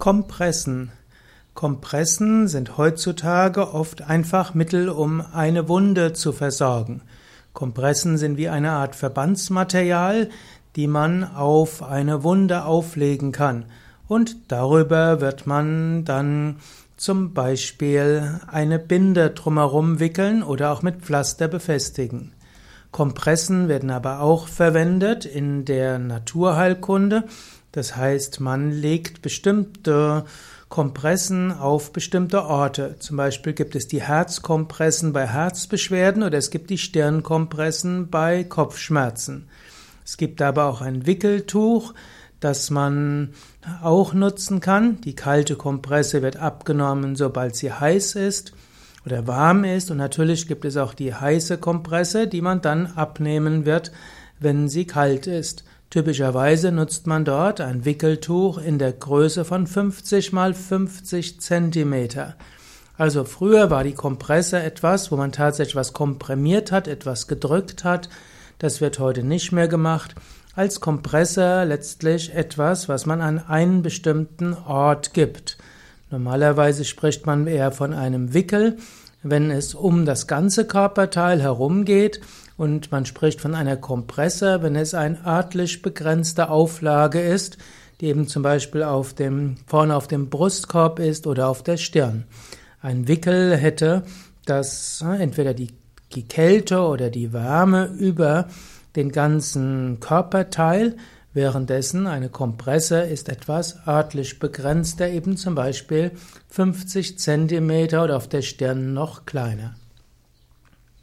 Kompressen. Kompressen sind heutzutage oft einfach Mittel, um eine Wunde zu versorgen. Kompressen sind wie eine Art Verbandsmaterial, die man auf eine Wunde auflegen kann. Und darüber wird man dann zum Beispiel eine Binde drumherum wickeln oder auch mit Pflaster befestigen. Kompressen werden aber auch verwendet in der Naturheilkunde. Das heißt, man legt bestimmte Kompressen auf bestimmte Orte. Zum Beispiel gibt es die Herzkompressen bei Herzbeschwerden oder es gibt die Stirnkompressen bei Kopfschmerzen. Es gibt aber auch ein Wickeltuch, das man auch nutzen kann. Die kalte Kompresse wird abgenommen, sobald sie heiß ist oder warm ist. Und natürlich gibt es auch die heiße Kompresse, die man dann abnehmen wird, wenn sie kalt ist. Typischerweise nutzt man dort ein Wickeltuch in der Größe von 50 mal 50 Zentimeter. Also früher war die Kompresse etwas, wo man tatsächlich was komprimiert hat, etwas gedrückt hat. Das wird heute nicht mehr gemacht. Als Kompresse letztlich etwas, was man an einen bestimmten Ort gibt. Normalerweise spricht man eher von einem Wickel, wenn es um das ganze Körperteil herumgeht und man spricht von einer Kompresse, wenn es eine örtlich begrenzte Auflage ist, die eben zum Beispiel auf dem, vorne auf dem Brustkorb ist oder auf der Stirn. Ein Wickel hätte das äh, entweder die, die Kälte oder die Wärme über den ganzen Körperteil, Währenddessen eine Kompresse ist etwas örtlich begrenzter, eben zum Beispiel 50 Zentimeter oder auf der Stirn noch kleiner.